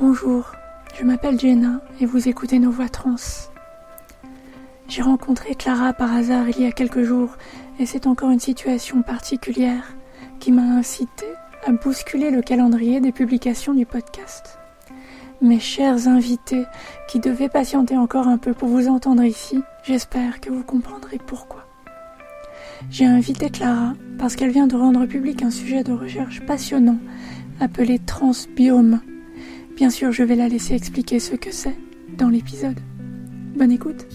Bonjour, je m'appelle Jenna et vous écoutez Nos Voix Trans. J'ai rencontré Clara par hasard il y a quelques jours et c'est encore une situation particulière qui m'a incité à bousculer le calendrier des publications du podcast. Mes chers invités qui devaient patienter encore un peu pour vous entendre ici, j'espère que vous comprendrez pourquoi. J'ai invité Clara parce qu'elle vient de rendre public un sujet de recherche passionnant appelé transbiome Bien sûr, je vais la laisser expliquer ce que c'est dans l'épisode. Bonne écoute.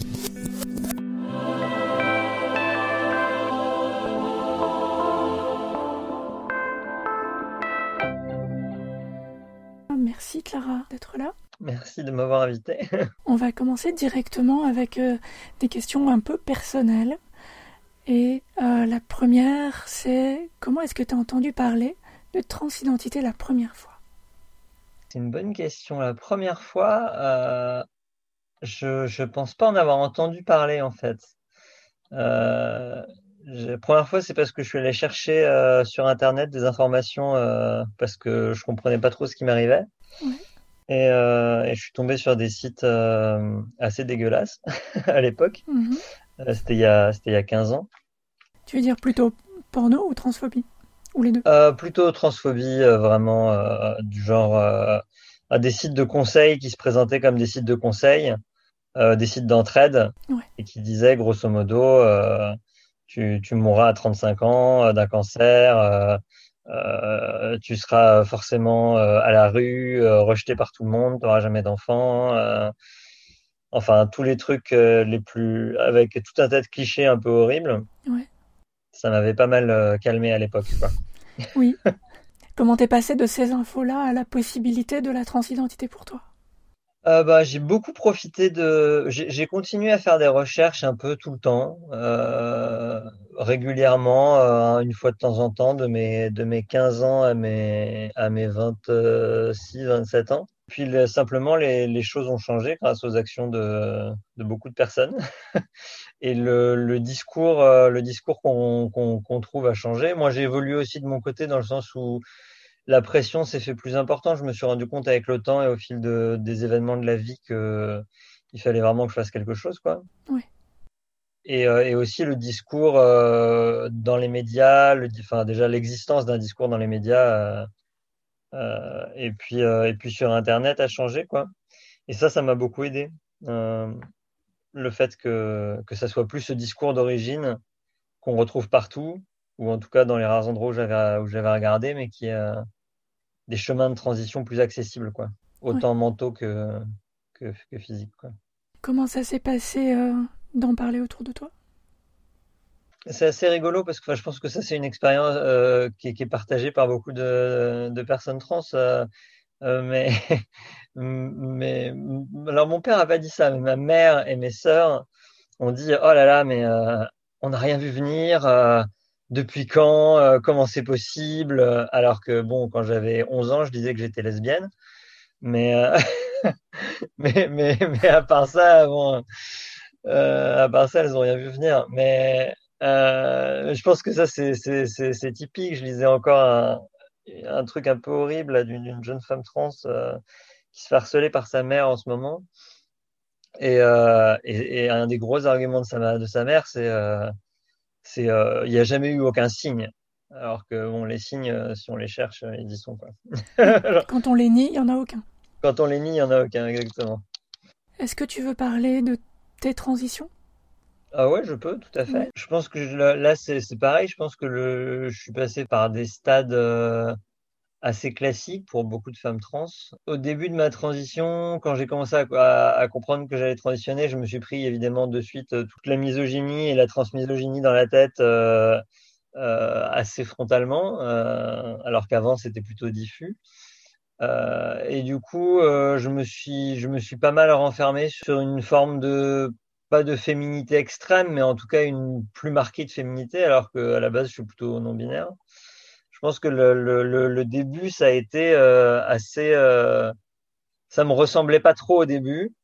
Merci Clara d'être là. Merci de m'avoir invité. On va commencer directement avec euh, des questions un peu personnelles. Et euh, la première, c'est comment est-ce que tu as entendu parler de transidentité la première fois? C'est une bonne question. La première fois, euh, je ne pense pas en avoir entendu parler en fait. Euh, la première fois, c'est parce que je suis allé chercher euh, sur Internet des informations parce que je comprenais pas trop ce qui m'arrivait. Et, je suis tombé sur des sites assez dégueulasses à l'époque. Mhm. c'était il, y a, il y a 15 ans. Tu veux dire plutôt porno ou transphobie? Ou les deux? Euh, Plutôt transphobie, euh, vraiment, euh, du genre à des sites de conseils qui se présentaient comme des sites de conseils, des sites d'entraide, et qui disaient grosso modo, tu, tu, mourras à 35 ans d'un cancer, tu seras forcément à la rue, rejeté par tout le monde, tu n'auras jamais d'enfant. enfin, tous les trucs les plus. avec tout un tas de clichés un peu horribles. Ouais ça m'avait pas mal euh, calmé à l'époque. Oui. Comment t'es passé de ces infos-là à la possibilité de la transidentité pour toi? Euh, bah, j'ai beaucoup profité de. J'ai continué à faire des recherches un peu tout le temps, euh, régulièrement, une fois de temps en temps, de mes, de mes 15 ans à mes, à mes 26, 27 ans. Puis simplement, les, les, choses ont changé grâce aux actions de, de beaucoup de personnes. Et le, le, discours, euh, le discours qu'on qu'on trouve a changé. Moi, j'ai évolué aussi de mon côté dans le sens où la pression s'est fait plus important. Je me suis rendu compte avec le temps et au fil de, des événements de la vie que il fallait vraiment que je fasse quelque chose, quoi. Et, euh, et aussi le discours euh, dans les médias, le, enfin déjà l'existence d'un discours dans les médias euh, et puis euh, et puis sur Internet a changé quoi. Et ça, ça m'a beaucoup aidé. Euh, le fait que que ça soit plus ce discours d'origine qu'on retrouve partout, ou en tout cas dans les rares endroits où j'avais où j'avais regardé, mais qui a des chemins de transition plus accessibles quoi, autant mentaux que, que, que physiques quoi. Comment ça s'est passé d'en parler autour de toi? C'est assez rigolo parce que je pense que ça, c'est une expérience euh, qui, est partagée par beaucoup de, personnes trans. Euh, euh, mais, mais alors, mon père n'a pas dit ça, mais ma mère et mes sœurs ont dit Oh là là, mais on n'a rien vu venir. depuis quand Comment c'est possible Alors que, bon, quand j'avais 11 ans, je disais que j'étais lesbienne. Mais, mais, mais, mais, à part ça, bon. à part ça, elles n'ont rien vu venir. Mais euh, je pense que ça, c'est typique. Je lisais encore un, un truc un peu horrible d'une jeune femme trans euh, qui se fait harceler par sa mère en ce moment. Et, euh, et, et un des gros arguments de sa, de sa mère, c'est c'est il n'y a jamais eu aucun signe. Alors que bon, les signes, si on les cherche, ils y sont. Quoi. Quand on les nie, il n'y en a aucun. Quand on les nie, il n'y en a aucun, exactement. Est-ce que tu veux parler de tes transitions? Ah ouais, je peux, tout à fait. Je pense que là, c'est pareil. Je pense que le, je suis passé par des stades euh, assez classiques pour beaucoup de femmes trans. Au début de ma transition, quand j'ai commencé à, à, comprendre que j'allais transitionner, je me suis pris évidemment de suite euh, toute la misogynie et la transmisogynie dans la tête euh, euh assez frontalement, alors qu'avant c'était plutôt diffus. et du coup, je me suis, je me suis pas mal renfermé sur une forme de pas de féminité extrême, mais en tout cas une plus marquée de féminité, alors qu'à la base, je suis plutôt non-binaire. Je pense que le, début, ça a été euh, assez... Euh, ça me ressemblait pas trop au début,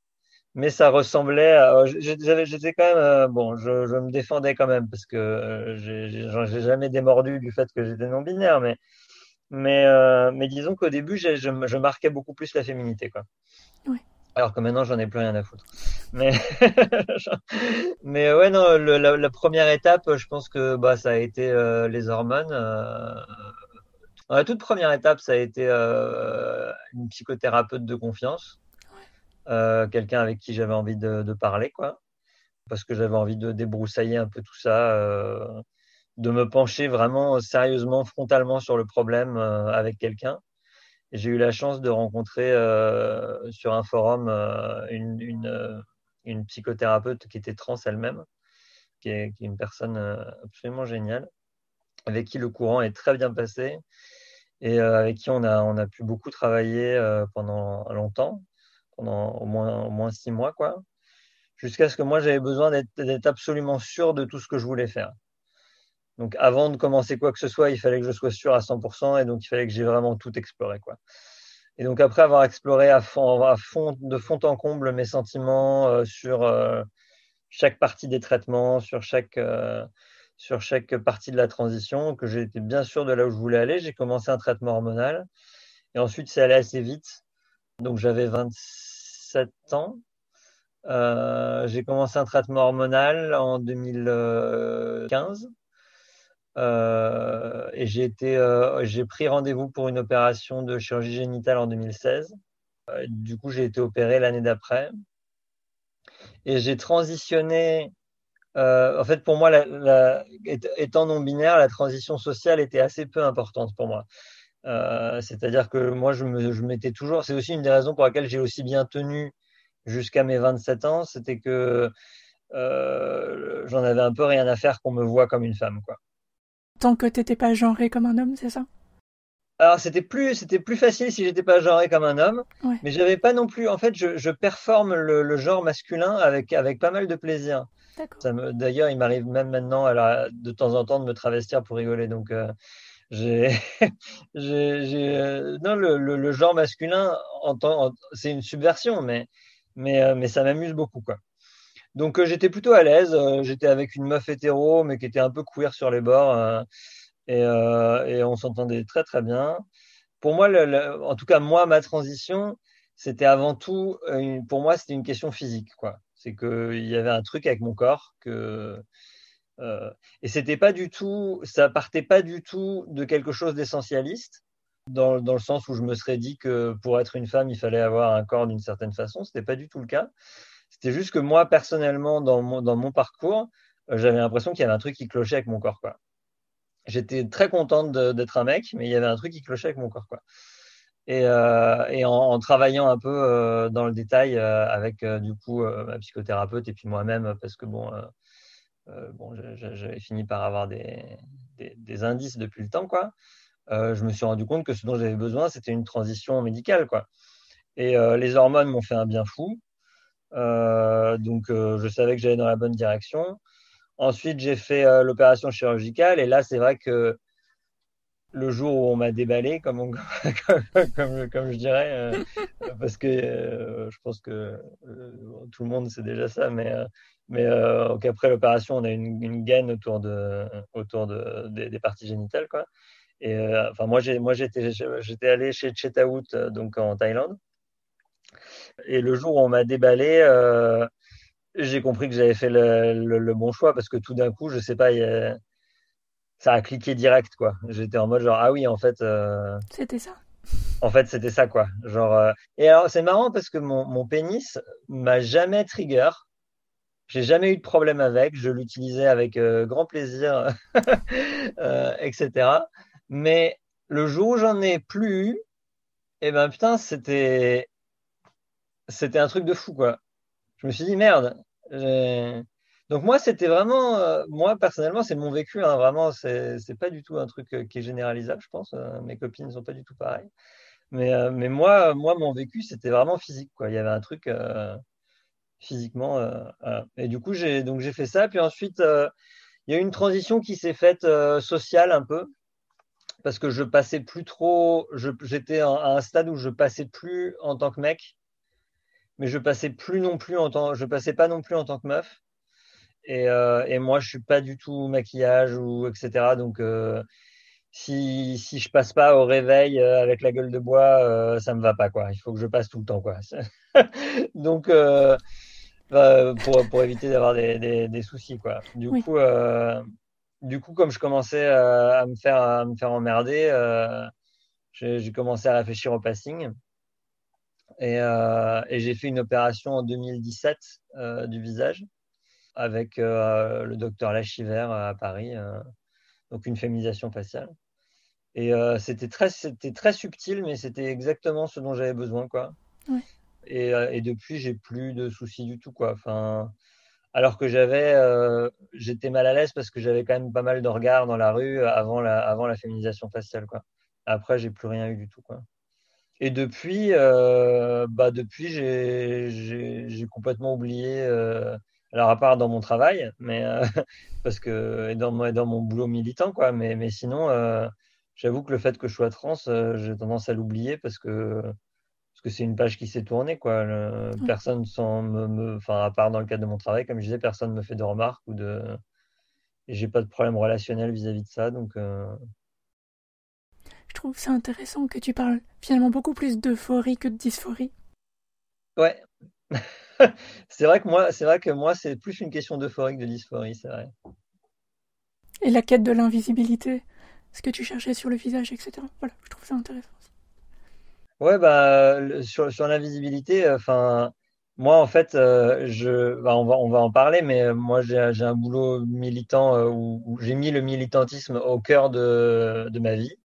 mais ça ressemblait à... J'étais quand même... Euh, bon, je, me défendais quand même, parce que j'ai jamais démordu du fait que j'étais non-binaire, mais Mais, mais disons qu'au début, je, marquais beaucoup plus la féminité. Quoi. Alors que maintenant, j'en ai plus rien à foutre. Mais, mais ouais, non, la, première étape, je pense que bah, ça a été euh, les hormones. Euh, la toute première étape, ça a été euh, une psychothérapeute de confiance. Quelqu'un avec qui j'avais envie de, de, parler, quoi. Parce que j'avais envie de débroussailler un peu tout ça de me pencher vraiment sérieusement, frontalement sur le problème euh, avec quelqu'un. J'ai eu la chance de rencontrer euh, sur un forum euh, une, une, psychothérapeute qui était trans elle-même, qui est, une personne absolument géniale, avec qui le courant est très bien passé et avec qui on a, on a pu beaucoup travailler pendant longtemps, pendant au moins, au moins six mois, quoi, jusqu'à ce que moi j'avais besoin d'être absolument sûr de tout ce que je voulais faire. Donc avant de commencer quoi que ce soit, il fallait que je sois sûr à 100% et donc il fallait que j'ai vraiment tout exploré. Quoi. Et donc après avoir exploré à fond, à fond de fond en comble mes sentiments euh, sur euh, chaque partie des traitements, sur chaque, euh, sur chaque partie de la transition, que j'étais bien sûr de là où je voulais aller, j'ai commencé un traitement hormonal. Et ensuite, c'est allé assez vite. Donc j'avais 27 ans. j'ai commencé un traitement hormonal en 2015. Euh, et j'ai été, euh, j'ai pris rendez-vous pour une opération de chirurgie génitale en 2016. Euh, du coup, j'ai été opéré l'année d'après. Et j'ai transitionné. en fait, pour moi, étant non binaire, la transition sociale était assez peu importante pour moi. C'est-à-dire que moi, je, me, je m'étais toujours. C'est aussi une des raisons pour lesquelles j'ai aussi bien tenu jusqu'à mes 27 ans. C'était que j'en avais un peu rien à faire qu'on me voit comme une femme, quoi. Tant que t'étais pas genré comme un homme, c'est ça? Alors c'était plus c'était plus facile si j'étais pas genré comme un homme, ouais. mais j'avais pas non plus. En fait, je, je performe le, le, genre masculin avec avec pas mal de plaisir. D'ailleurs, il m'arrive même maintenant alors, de temps en temps de me travestir pour rigoler. Donc euh, j'ai euh, non le, le, genre masculin en, en c'est une subversion, mais mais euh, mais ça m'amuse beaucoup quoi. Donc euh, j'étais plutôt à l'aise. Euh, j'étais avec une meuf hétéro, mais qui était un peu queer sur les bords. Euh, et, on s'entendait très très bien. Pour moi, en tout cas moi, ma transition, c'était avant tout, pour moi, c'était une question physique. C'est qu'il y avait un truc avec mon corps que et c'était pas du tout, ça partait pas du tout de quelque chose d'essentialiste, dans, dans, le sens où je me serais dit que pour être une femme, il fallait avoir un corps d'une certaine façon. C'était pas du tout le cas. C'était juste que moi, personnellement, dans mon, parcours, euh, j'avais l'impression qu'il y avait un truc qui clochait avec mon corps. J'étais très contente d'être un mec, mais il y avait un truc qui clochait avec mon corps. Et, euh, en, travaillant un peu euh, dans le détail avec du coup ma psychothérapeute et puis moi-même, parce que bon, j'avais fini par avoir des, des, des, indices depuis le temps, quoi. je me suis rendu compte que ce dont j'avais besoin, c'était une transition médicale, quoi. Et les hormones m'ont fait un bien fou. Euh, donc, euh, je savais que j'allais dans la bonne direction. Ensuite, j'ai fait euh, l'opération chirurgicale et là, c'est vrai que le jour où on m'a déballé, comme, comme, comme, je dirais, parce que je pense que tout le monde sait déjà ça, mais, mais après l'opération, on a une, une, gaine autour, de, autour de, des, parties génitales. Quoi. Et enfin, moi, j'étais, j'étais allé chez Chetaout, donc en Thaïlande. Et le jour où on m'a déballé, euh, j'ai compris que j'avais fait le, le, bon choix parce que tout d'un coup, je sais pas, ça a cliqué direct, quoi. J'étais en mode genre, ah oui, en fait. Euh, c'était ça. En fait, c'était ça, quoi. Genre, euh, Et alors, c'est marrant parce que mon, mon pénis m'a jamais trigger. J'ai jamais eu de problème avec. Je l'utilisais avec grand plaisir, etc. Mais le jour où j'en ai plus eu, eh ben putain, c'était c'était un truc de fou, quoi. Je me suis dit, merde. Donc moi, c'était vraiment, euh, moi personnellement, c'est mon vécu, hein, vraiment, c'est pas du tout un truc euh, qui est généralisable, je pense. Euh, mes copines ne sont pas du tout pareilles. Mais, mais moi, moi, mon vécu, c'était vraiment physique, quoi. Il y avait un truc physiquement. et du coup, j'ai fait ça. Puis ensuite, il y a eu une transition qui s'est faite sociale un peu, parce que je passais plus trop. J'étais à un stade où je passais plus en tant que mec mais je passais plus non plus en tant, je passais pas non plus en tant que meuf. Et, euh, et moi, je suis pas du tout maquillage ou etc. Donc, euh, si, si je passe pas au réveil euh, avec la gueule de bois, ça me va pas quoi. Il faut que je passe tout le temps quoi. Donc bah, pour, pour éviter d'avoir des, des, des, soucis quoi. Du coup du coup comme je commençais à me faire à me faire emmerder, j'ai commencé à réfléchir au passing. Et, et j'ai fait une opération en 2017 du visage avec le docteur Lachiver à Paris donc une féminisation faciale. Et euh, c'était très, c'était très subtil, mais c'était exactement ce dont j'avais besoin, quoi. Ouais. Et, euh, et, depuis, j'ai plus de soucis du tout, quoi. Enfin, alors que j'avais, euh, j'étais mal à l'aise parce que j'avais quand même pas mal de regards dans la rue avant la, avant la féminisation faciale, quoi. Après, j'ai plus rien eu du tout, quoi. Et depuis, euh, bah depuis, j'ai complètement oublié euh, alors, à part dans mon travail, mais euh, parce que dans, dans mon boulot militant, quoi. Mais, mais sinon, euh, j'avoue que le fait que je sois trans, euh, j'ai tendance à l'oublier parce que parce que c'est une page qui s'est tournée, quoi. Le, personne sans me, enfin, à part dans le cadre de mon travail, comme je disais, personne me fait de remarques ou de, et j'ai pas de problème relationnel vis-à-vis -vis de ça, donc. Je trouve c'est intéressant que tu parles finalement beaucoup plus d'euphorie que de dysphorie. Ouais. c'est vrai que moi, c'est vrai que moi, c'est plus une question d'euphorie que de dysphorie, c'est vrai. Et la quête de l'invisibilité, ce que tu cherchais sur le visage, etc. Voilà, je trouve ça intéressant. Ouais, bah sur, sur l'invisibilité, euh, enfin. moi, en fait, euh, je, bah, on, va, on va en parler, mais euh, moi, j'ai un boulot militant où, où j'ai mis le militantisme au cœur de, de ma vie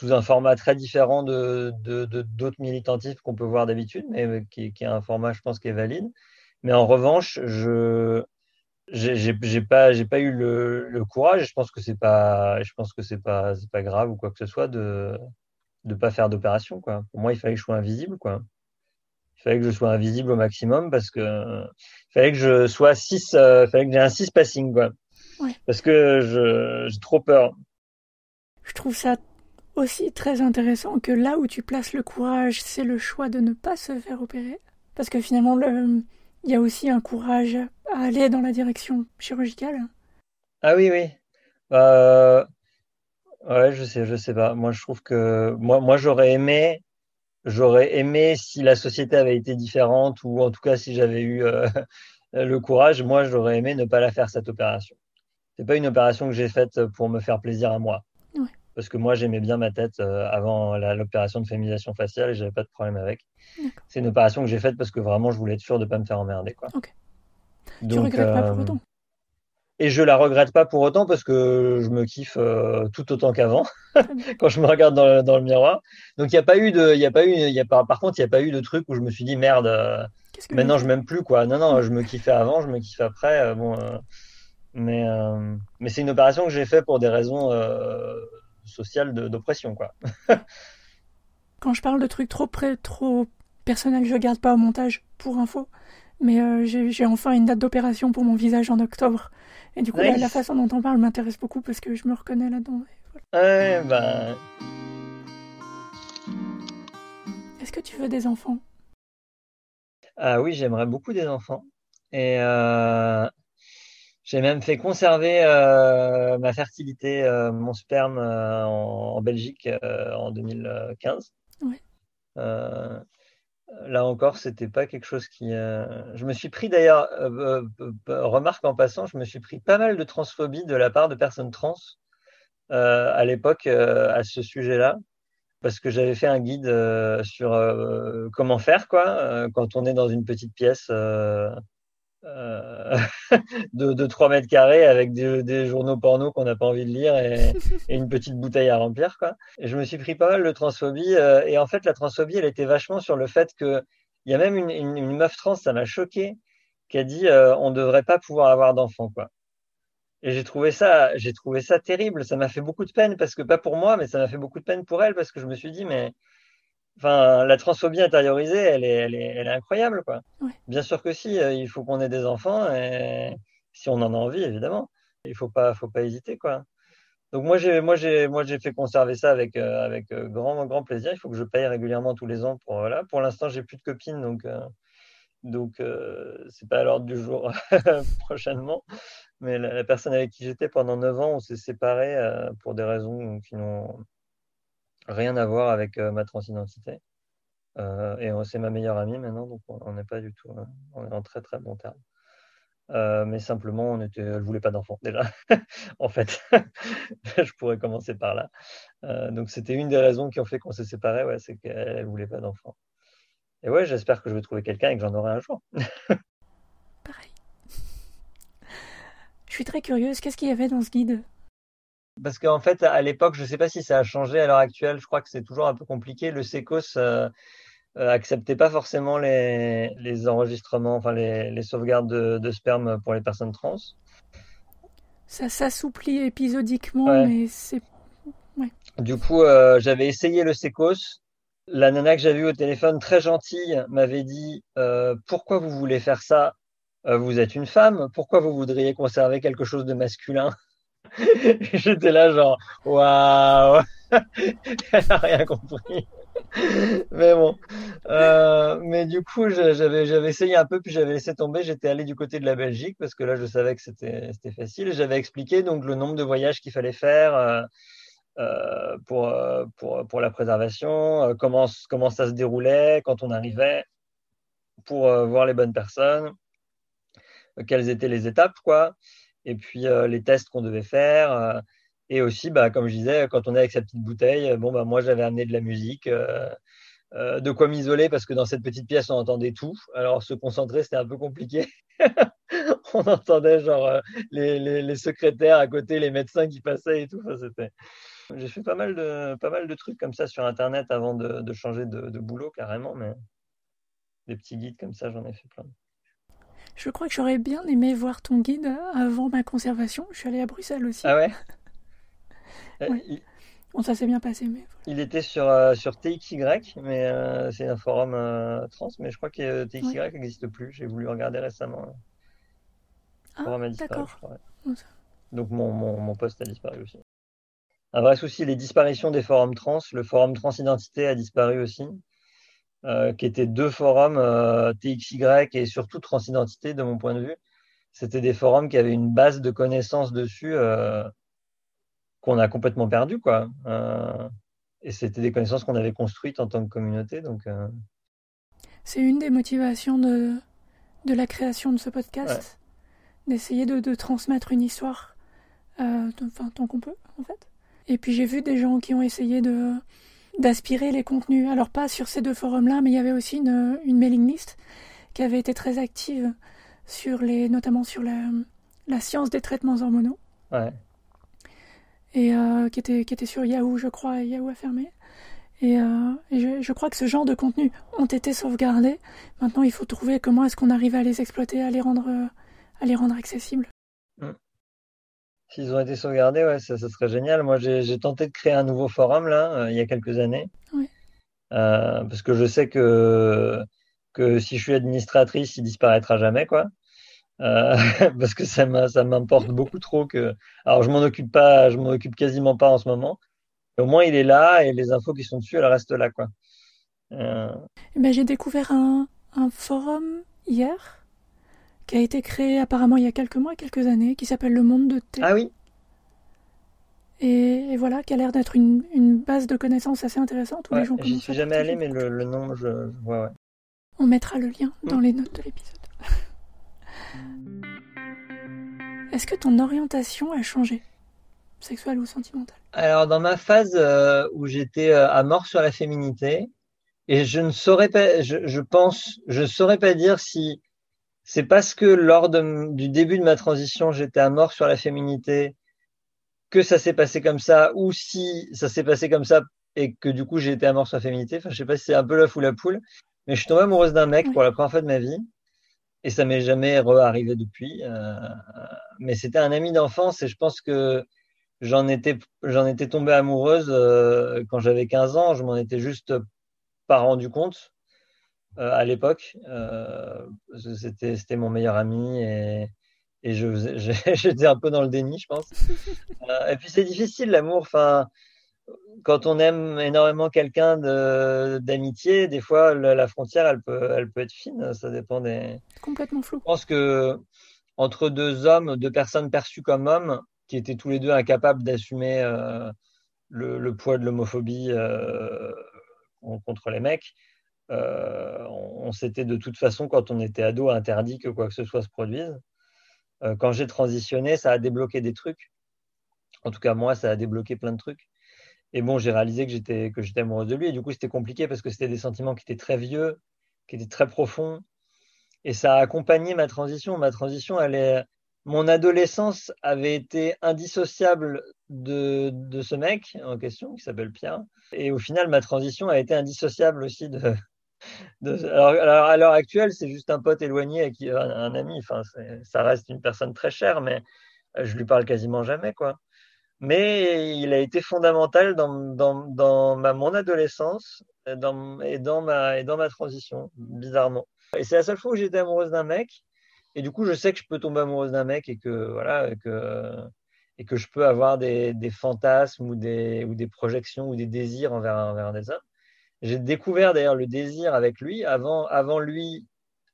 sous un format très différent de d'autres de, militantismes qu'on peut voir d'habitude, mais qui, qui, est un format, je pense, qui est valide. Mais en revanche, je j'ai pas j'ai pas eu le, le, courage. Je pense que c'est pas je pense que c'est pas c'est pas grave ou quoi que ce soit de de pas faire d'opération quoi. Pour moi, il fallait que je sois invisible quoi. Il fallait que je sois invisible au maximum parce que il fallait que je sois 6 euh, fallait que j'ai un 6 passing quoi. Ouais. Parce que j'ai trop peur. Je trouve ça aussi très intéressant que là où tu places le courage, c'est le choix de ne pas se faire opérer. Parce que finalement, le... il y a aussi un courage à aller dans la direction chirurgicale. Ah oui, oui. Euh... Ouais, je sais, je sais pas. Moi, je trouve que moi, moi j'aurais aimé, j'aurais aimé si la société avait été différente ou en tout cas si j'avais eu euh, le courage, moi, j'aurais aimé ne pas la faire cette opération. C'est pas une opération que j'ai faite pour me faire plaisir à moi parce que moi j'aimais bien ma tête euh, avant l'opération de féminisation faciale et j'avais pas de problème avec. C'est une opération que j'ai faite parce que vraiment je voulais être sûr de pas me faire emmerder quoi. Ok. Donc, tu regrettes pas pour euh, autant? Et je la regrette pas pour autant parce que je me kiffe euh, tout autant qu'avant quand je me regarde dans le, dans le miroir. Donc il n'y a pas eu de, il a pas eu, y a pas, par contre il n'y a pas eu de truc où je me suis dit merde. maintenant je m'aime plus quoi. Non non, je me kiffais avant, je me kiffe après. bon, mais mais c'est une opération que j'ai fait pour des raisons sociale d'oppression, quoi. Quand je parle de trucs trop près, trop personnels, je garde pas au montage pour info. Mais euh, j'ai enfin une date d'opération pour mon visage en octobre. Et du coup, la, façon dont on parle m'intéresse beaucoup parce que je me reconnais là-dedans. Ben... Est-ce que tu veux des enfants? Ah oui, j'aimerais beaucoup des enfants. Et euh, j'ai même fait conserver euh, ma fertilité, euh, mon sperme euh, en, en, Belgique en 2015. Ouais. là encore, c'était pas quelque chose qui. Je me suis pris d'ailleurs, remarque en passant, je me suis pris pas mal de transphobie de la part de personnes trans à l'époque à ce sujet-là parce que j'avais fait un guide sur comment faire quoi quand on est dans une petite pièce de, de 3 mètres carrés avec des, des journaux porno qu'on n'a pas envie de lire et, une petite bouteille à remplir. Quoi. Et je me suis pris pas mal de transphobie. Euh, et en fait, la transphobie, elle était vachement sur le fait que il y a même une, une, une meuf trans, ça m'a choqué, qui a dit euh, on devrait pas pouvoir avoir d'enfants. quoi. Et j'ai trouvé ça, j'ai trouvé ça terrible. Ça m'a fait beaucoup de peine parce que pas pour moi, mais ça m'a fait beaucoup de peine pour elle parce que je me suis dit mais Enfin, la transphobie intériorisée, elle est, elle est, elle est incroyable, quoi. Ouais. Bien sûr que si, euh, il faut qu'on ait des enfants, et si on en a envie, évidemment. Il faut pas, faut pas hésiter, quoi. Donc moi j'ai, moi j'ai, moi j'ai fait conserver ça avec, euh, avec euh, grand, grand plaisir. Il faut que je paye régulièrement tous les ans pour voilà. Pour l'instant, j'ai plus de copines, donc Donc, euh, c'est pas à l'ordre du jour prochainement. Mais la, personne avec qui j'étais pendant 9 ans, on s'est séparés pour des raisons qui n'ont rien à voir avec euh, ma transidentité. et c'est ma meilleure amie maintenant, donc on n'est pas du tout, on est en très très bon terme. mais simplement, on était, elle voulait pas d'enfant déjà, en fait. je pourrais commencer par là. donc c'était une des raisons qui ont fait qu'on s'est séparés, ouais, c'est qu'elle voulait pas d'enfant. Et ouais, j'espère que je vais trouver quelqu'un et que j'en aurai un jour. Pareil. Je suis très curieuse, qu'est-ce qu'il y avait dans ce guide? Parce qu'en fait, à l'époque, je ne sais pas si ça a changé à l'heure actuelle, je crois que c'est toujours un peu compliqué. Le SECOS euh, euh, acceptait pas forcément les, les enregistrements, enfin les, les sauvegardes de, de, sperme pour les personnes trans. Ça s'assouplit épisodiquement, mais c'est. Ouais. Du coup, euh, j'avais essayé le SECOS la nana que j'avais eu au téléphone, très gentille, m'avait dit euh, Pourquoi vous voulez faire ça? Vous êtes une femme, pourquoi vous voudriez conserver quelque chose de masculin? J'étais là, genre Waouh Elle n'a rien compris. mais bon. Euh, mais du coup, j'avais, essayé un peu, puis j'avais laissé tomber. J'étais allé du côté de la Belgique parce que là, je savais que c'était, facile. J'avais expliqué donc le nombre de voyages qu'il fallait faire euh, pour, euh, pour, pour, la préservation, comment, comment ça se déroulait quand on arrivait pour voir les bonnes personnes, quelles étaient les étapes, quoi, et puis les tests qu'on devait faire. et aussi, bah, comme je disais, quand on est avec sa petite bouteille, bon, bah, moi j'avais amené de la musique, de quoi m'isoler parce que dans cette petite pièce on entendait tout. Alors se concentrer c'était un peu compliqué. on entendait genre les, secrétaires à côté, les médecins qui passaient et tout. Enfin, c'était j'ai fait pas mal, de, pas mal de trucs comme ça sur Internet avant de, changer de, boulot carrément, mais des petits guides comme ça, j'en ai fait plein. Je crois que j'aurais bien aimé voir ton guide avant ma conservation. Je suis allée à Bruxelles aussi. Ah ouais, Bon, ça s'est bien passé, mais. Il était sur, euh, sur TXY, mais euh, c'est un forum euh, trans, mais je crois que TXY n'existe plus. J'ai voulu regarder récemment. Ah, d'accord. Donc mon, mon, mon poste a disparu aussi. Un vrai souci, les disparitions des forums trans. Le forum transidentité a disparu aussi, euh, qui étaient deux forums euh, TXY et surtout transidentité de mon point de vue. C'était des forums qui avaient une base de connaissances dessus euh, qu'on a complètement perdu, quoi. et c'était des connaissances qu'on avait construites en tant que communauté, donc. C'est une des motivations de, de la création de ce podcast, d'essayer de, de, transmettre une histoire, enfin tant qu'on peut, en fait. Et puis j'ai vu des gens qui ont essayé de d'aspirer les contenus. Alors pas sur ces deux forums-là, mais il y avait aussi une, une, mailing list qui avait été très active sur les, notamment sur la, la science des traitements hormonaux. Ouais. Et euh, qui, était, qui était sur Yahoo, je crois, et Yahoo a fermé. Et, euh, je, je, crois que ce genre de contenus ont été sauvegardés. Maintenant, il faut trouver comment est-ce qu'on arrive à les exploiter, à les rendre, à les rendre accessibles. S'ils ont été sauvegardés, ouais, ça, serait génial. Moi, j'ai tenté de créer un nouveau forum là, euh, il y a quelques années. Euh, parce que je sais que, que si je suis administratrice, il disparaîtra jamais, quoi. Euh, parce que ça m'importe beaucoup trop que. Alors, je m'en occupe pas, je m'en occupe quasiment pas en ce moment. au moins, il est là et les infos qui sont dessus, elles restent là, quoi. Eh ben, j'ai découvert un, un forum hier qui a été créé apparemment il y a quelques mois, quelques années, qui s'appelle Le Monde de Thé. Ah oui et, voilà, qui a l'air d'être une, une, base de connaissances assez intéressante. Où ouais, J'y suis jamais allé, mais le, le, nom, je, vois, ouais. On mettra le lien dans mm. les notes de l'épisode. Est-ce que ton orientation a changé Sexuelle ou sentimentale? Alors, dans ma phase euh, où j'étais euh, à mort sur la féminité, et je ne saurais pas, je, je pense, je ne saurais pas dire si c'est parce que lors du début de ma transition, j'étais à mort sur la féminité, que ça s'est passé comme ça, ou si ça s'est passé comme ça et que du coup j'ai été à mort sur la féminité. Enfin, je sais pas si c'est un peu l'œuf ou la poule, mais je suis tombé amoureuse d'un mec pour la première fois de ma vie et ça m'est jamais re-arrivé depuis. Euh, mais c'était un ami d'enfance et je pense que j'en étais j'en étais tombé amoureuse euh, quand j'avais 15 ans. Je m'en étais juste pas rendu compte. Euh, à l'époque. Euh, c'était, c'était mon meilleur ami et, et je, j'étais un peu dans le déni, je pense. Euh, et puis c'est difficile l'amour. Enfin, quand on aime énormément quelqu'un d'amitié, des fois la, frontière elle peut, elle peut être fine. Ça dépend des. Complètement flou. Je pense que entre deux hommes, deux personnes perçues comme hommes, qui étaient tous les deux incapables d'assumer euh, le, poids de l'homophobie euh, contre les mecs, euh, on, s'était de toute façon, quand on était ado, interdit que quoi que ce soit se produise. quand j'ai transitionné, ça a débloqué des trucs. En tout cas, moi, ça a débloqué plein de trucs. Et bon, j'ai réalisé que j'étais que j'étais amoureuse de lui. Et du coup, c'était compliqué parce que c'était des sentiments qui étaient très vieux, qui étaient très profonds. Et ça a accompagné ma transition. Ma transition, elle est, mon adolescence avait été indissociable de, de ce mec en question qui s'appelle Pierre. Et au final, ma transition a été indissociable aussi de. Alors, à l'heure actuelle, c'est juste un pote éloigné, qui, un, ami. Enfin, ça reste une personne très chère, mais je lui parle quasiment jamais, quoi mais il a été fondamental dans, dans, dans mon adolescence et, dans ma, et dans ma transition, bizarrement. Et c'est la seule fois où j'étais amoureuse d'un mec. Et du coup, je sais que je peux tomber amoureuse d'un mec et que, voilà, que, et que je peux avoir des, des fantasmes ou des, ou des projections ou des désirs envers, envers des hommes. J'ai découvert d'ailleurs le désir avec lui avant, avant lui,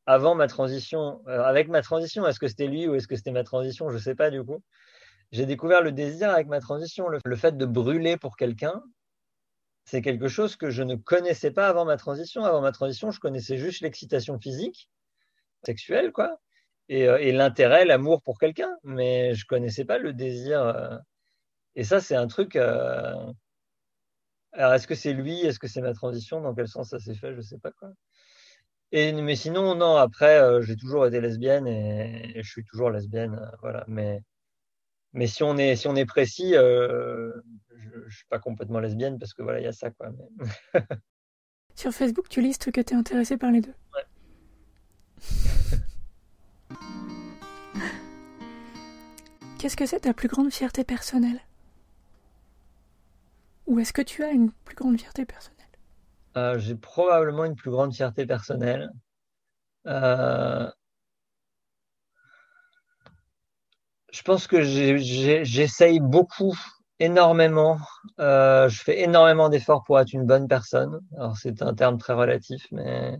avant ma transition. Euh, avec ma transition, est-ce que c'était lui ou est-ce que c'était ma transition? Je ne sais pas du coup j'ai découvert le désir avec ma transition. Le, fait de brûler pour quelqu'un, c'est quelque chose que je ne connaissais pas avant ma transition. Avant ma transition, je connaissais juste l'excitation physique, sexuelle, quoi, et, euh, l'intérêt, l'amour pour quelqu'un, mais je connaissais pas le désir. Euh. et ça, c'est un truc. Euh, alors, est-ce que c'est lui? Est-ce que c'est ma transition? Dans quel sens ça s'est fait? Je sais pas quoi. Et, mais sinon, non, après, j'ai toujours été lesbienne et, et, je suis toujours lesbienne. voilà. Mais mais si on est, si on est précis, euh, je ne suis pas complètement lesbienne parce que voilà, il y a ça. Quoi. Sur Facebook, tu listes que tu es intéressé par les deux? Ouais. Qu'est-ce que c'est ta plus grande fierté personnelle? Ou est-ce que tu as une plus grande fierté personnelle? Euh, J'ai probablement une plus grande fierté personnelle. Euh, je pense que j'essaye beaucoup, énormément. Euh, je fais énormément d'efforts pour être une bonne personne. Alors c'est un terme très relatif, mais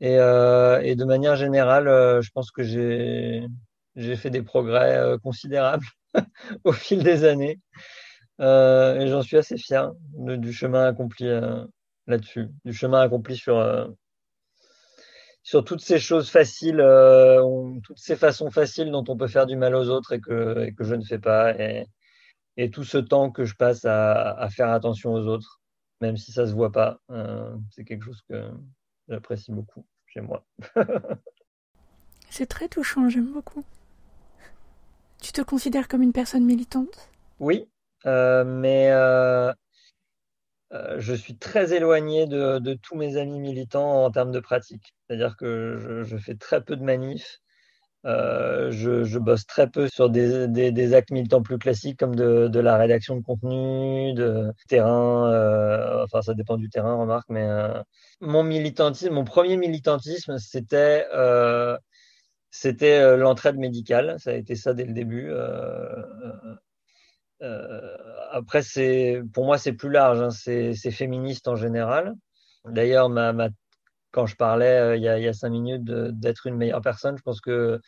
et, de manière générale, je pense que j'ai fait des progrès considérables au fil des années. Euh, et j'en suis assez fier du chemin accompli là-dessus, du chemin accompli sur sur toutes ces choses faciles, euh, toutes ces façons faciles dont on peut faire du mal aux autres et que, et que je ne fais pas, et, et, tout ce temps que je passe à, à, faire attention aux autres, même si ça se voit pas, euh, c'est quelque chose que j'apprécie beaucoup chez moi. c'est très touchant, j'aime beaucoup. Tu te considères comme une personne militante? Oui, euh, mais euh, euh, je suis très éloigné de, tous mes amis militants en termes de pratique. C'est-à-dire que je, fais très peu de manifs. Euh, je, bosse très peu sur des, actes militants plus classiques comme de, la rédaction de contenu, de terrain. Euh, enfin, ça dépend du terrain, remarque. Mais mon militantisme, mon premier militantisme, c'était l'entraide médicale. Ça a été ça dès le début. Euh, après, c'est pour moi, c'est plus large. Hein. C'est féministe en général. D'ailleurs, ma, ma, quand je parlais euh, il, y a, y a, cinq minutes d'être une meilleure personne, je pense que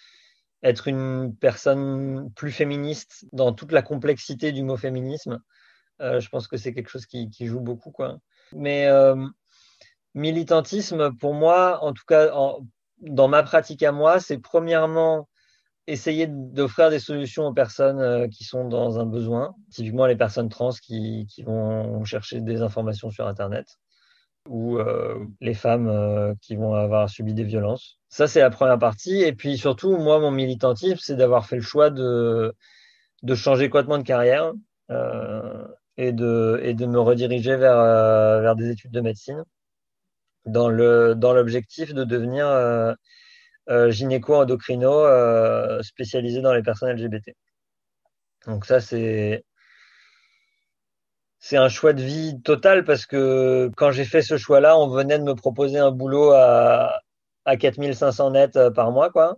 être une personne plus féministe dans toute la complexité du mot féminisme, euh, je pense que c'est quelque chose qui, qui, joue beaucoup. Quoi. Mais euh, militantisme, pour moi, en tout cas, en, dans ma pratique à moi, c'est premièrement essayer d'offrir des solutions aux personnes euh, qui sont dans un besoin, typiquement les personnes trans qui, qui vont chercher des informations sur Internet ou euh, les femmes euh, qui vont avoir subi des violences. Ça, c'est la première partie. Et puis surtout, moi, mon militantisme, c'est d'avoir fait le choix de, de changer complètement de carrière euh, et, de, et de me rediriger vers, euh, vers des études de médecine dans le dans l'objectif de devenir euh, gynéco-endocrino euh, spécialisé dans les personnes LGBT. Donc ça, c'est c'est un choix de vie total parce que quand j'ai fait ce choix-là, on venait de me proposer un boulot à, à 4500 nets euh, par mois, quoi,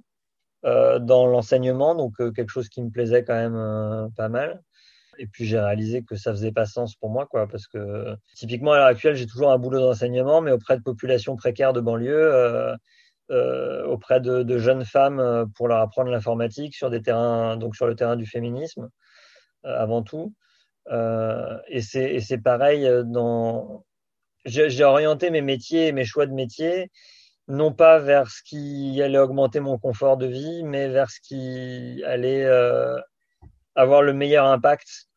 euh, dans l'enseignement, donc quelque chose qui me plaisait quand même pas mal. Et puis j'ai réalisé que ça faisait pas sens pour moi, quoi, parce que typiquement à l'heure actuelle, j'ai toujours un boulot d'enseignement, mais auprès de populations précaires de banlieue, euh, euh, auprès de, jeunes femmes euh, pour leur apprendre l'informatique sur le terrain du féminisme avant tout. et c'est pareil. J'ai orienté mes métiers, mes choix de métiers, non pas vers ce qui allait augmenter mon confort de vie, mais vers ce qui allait avoir le meilleur impact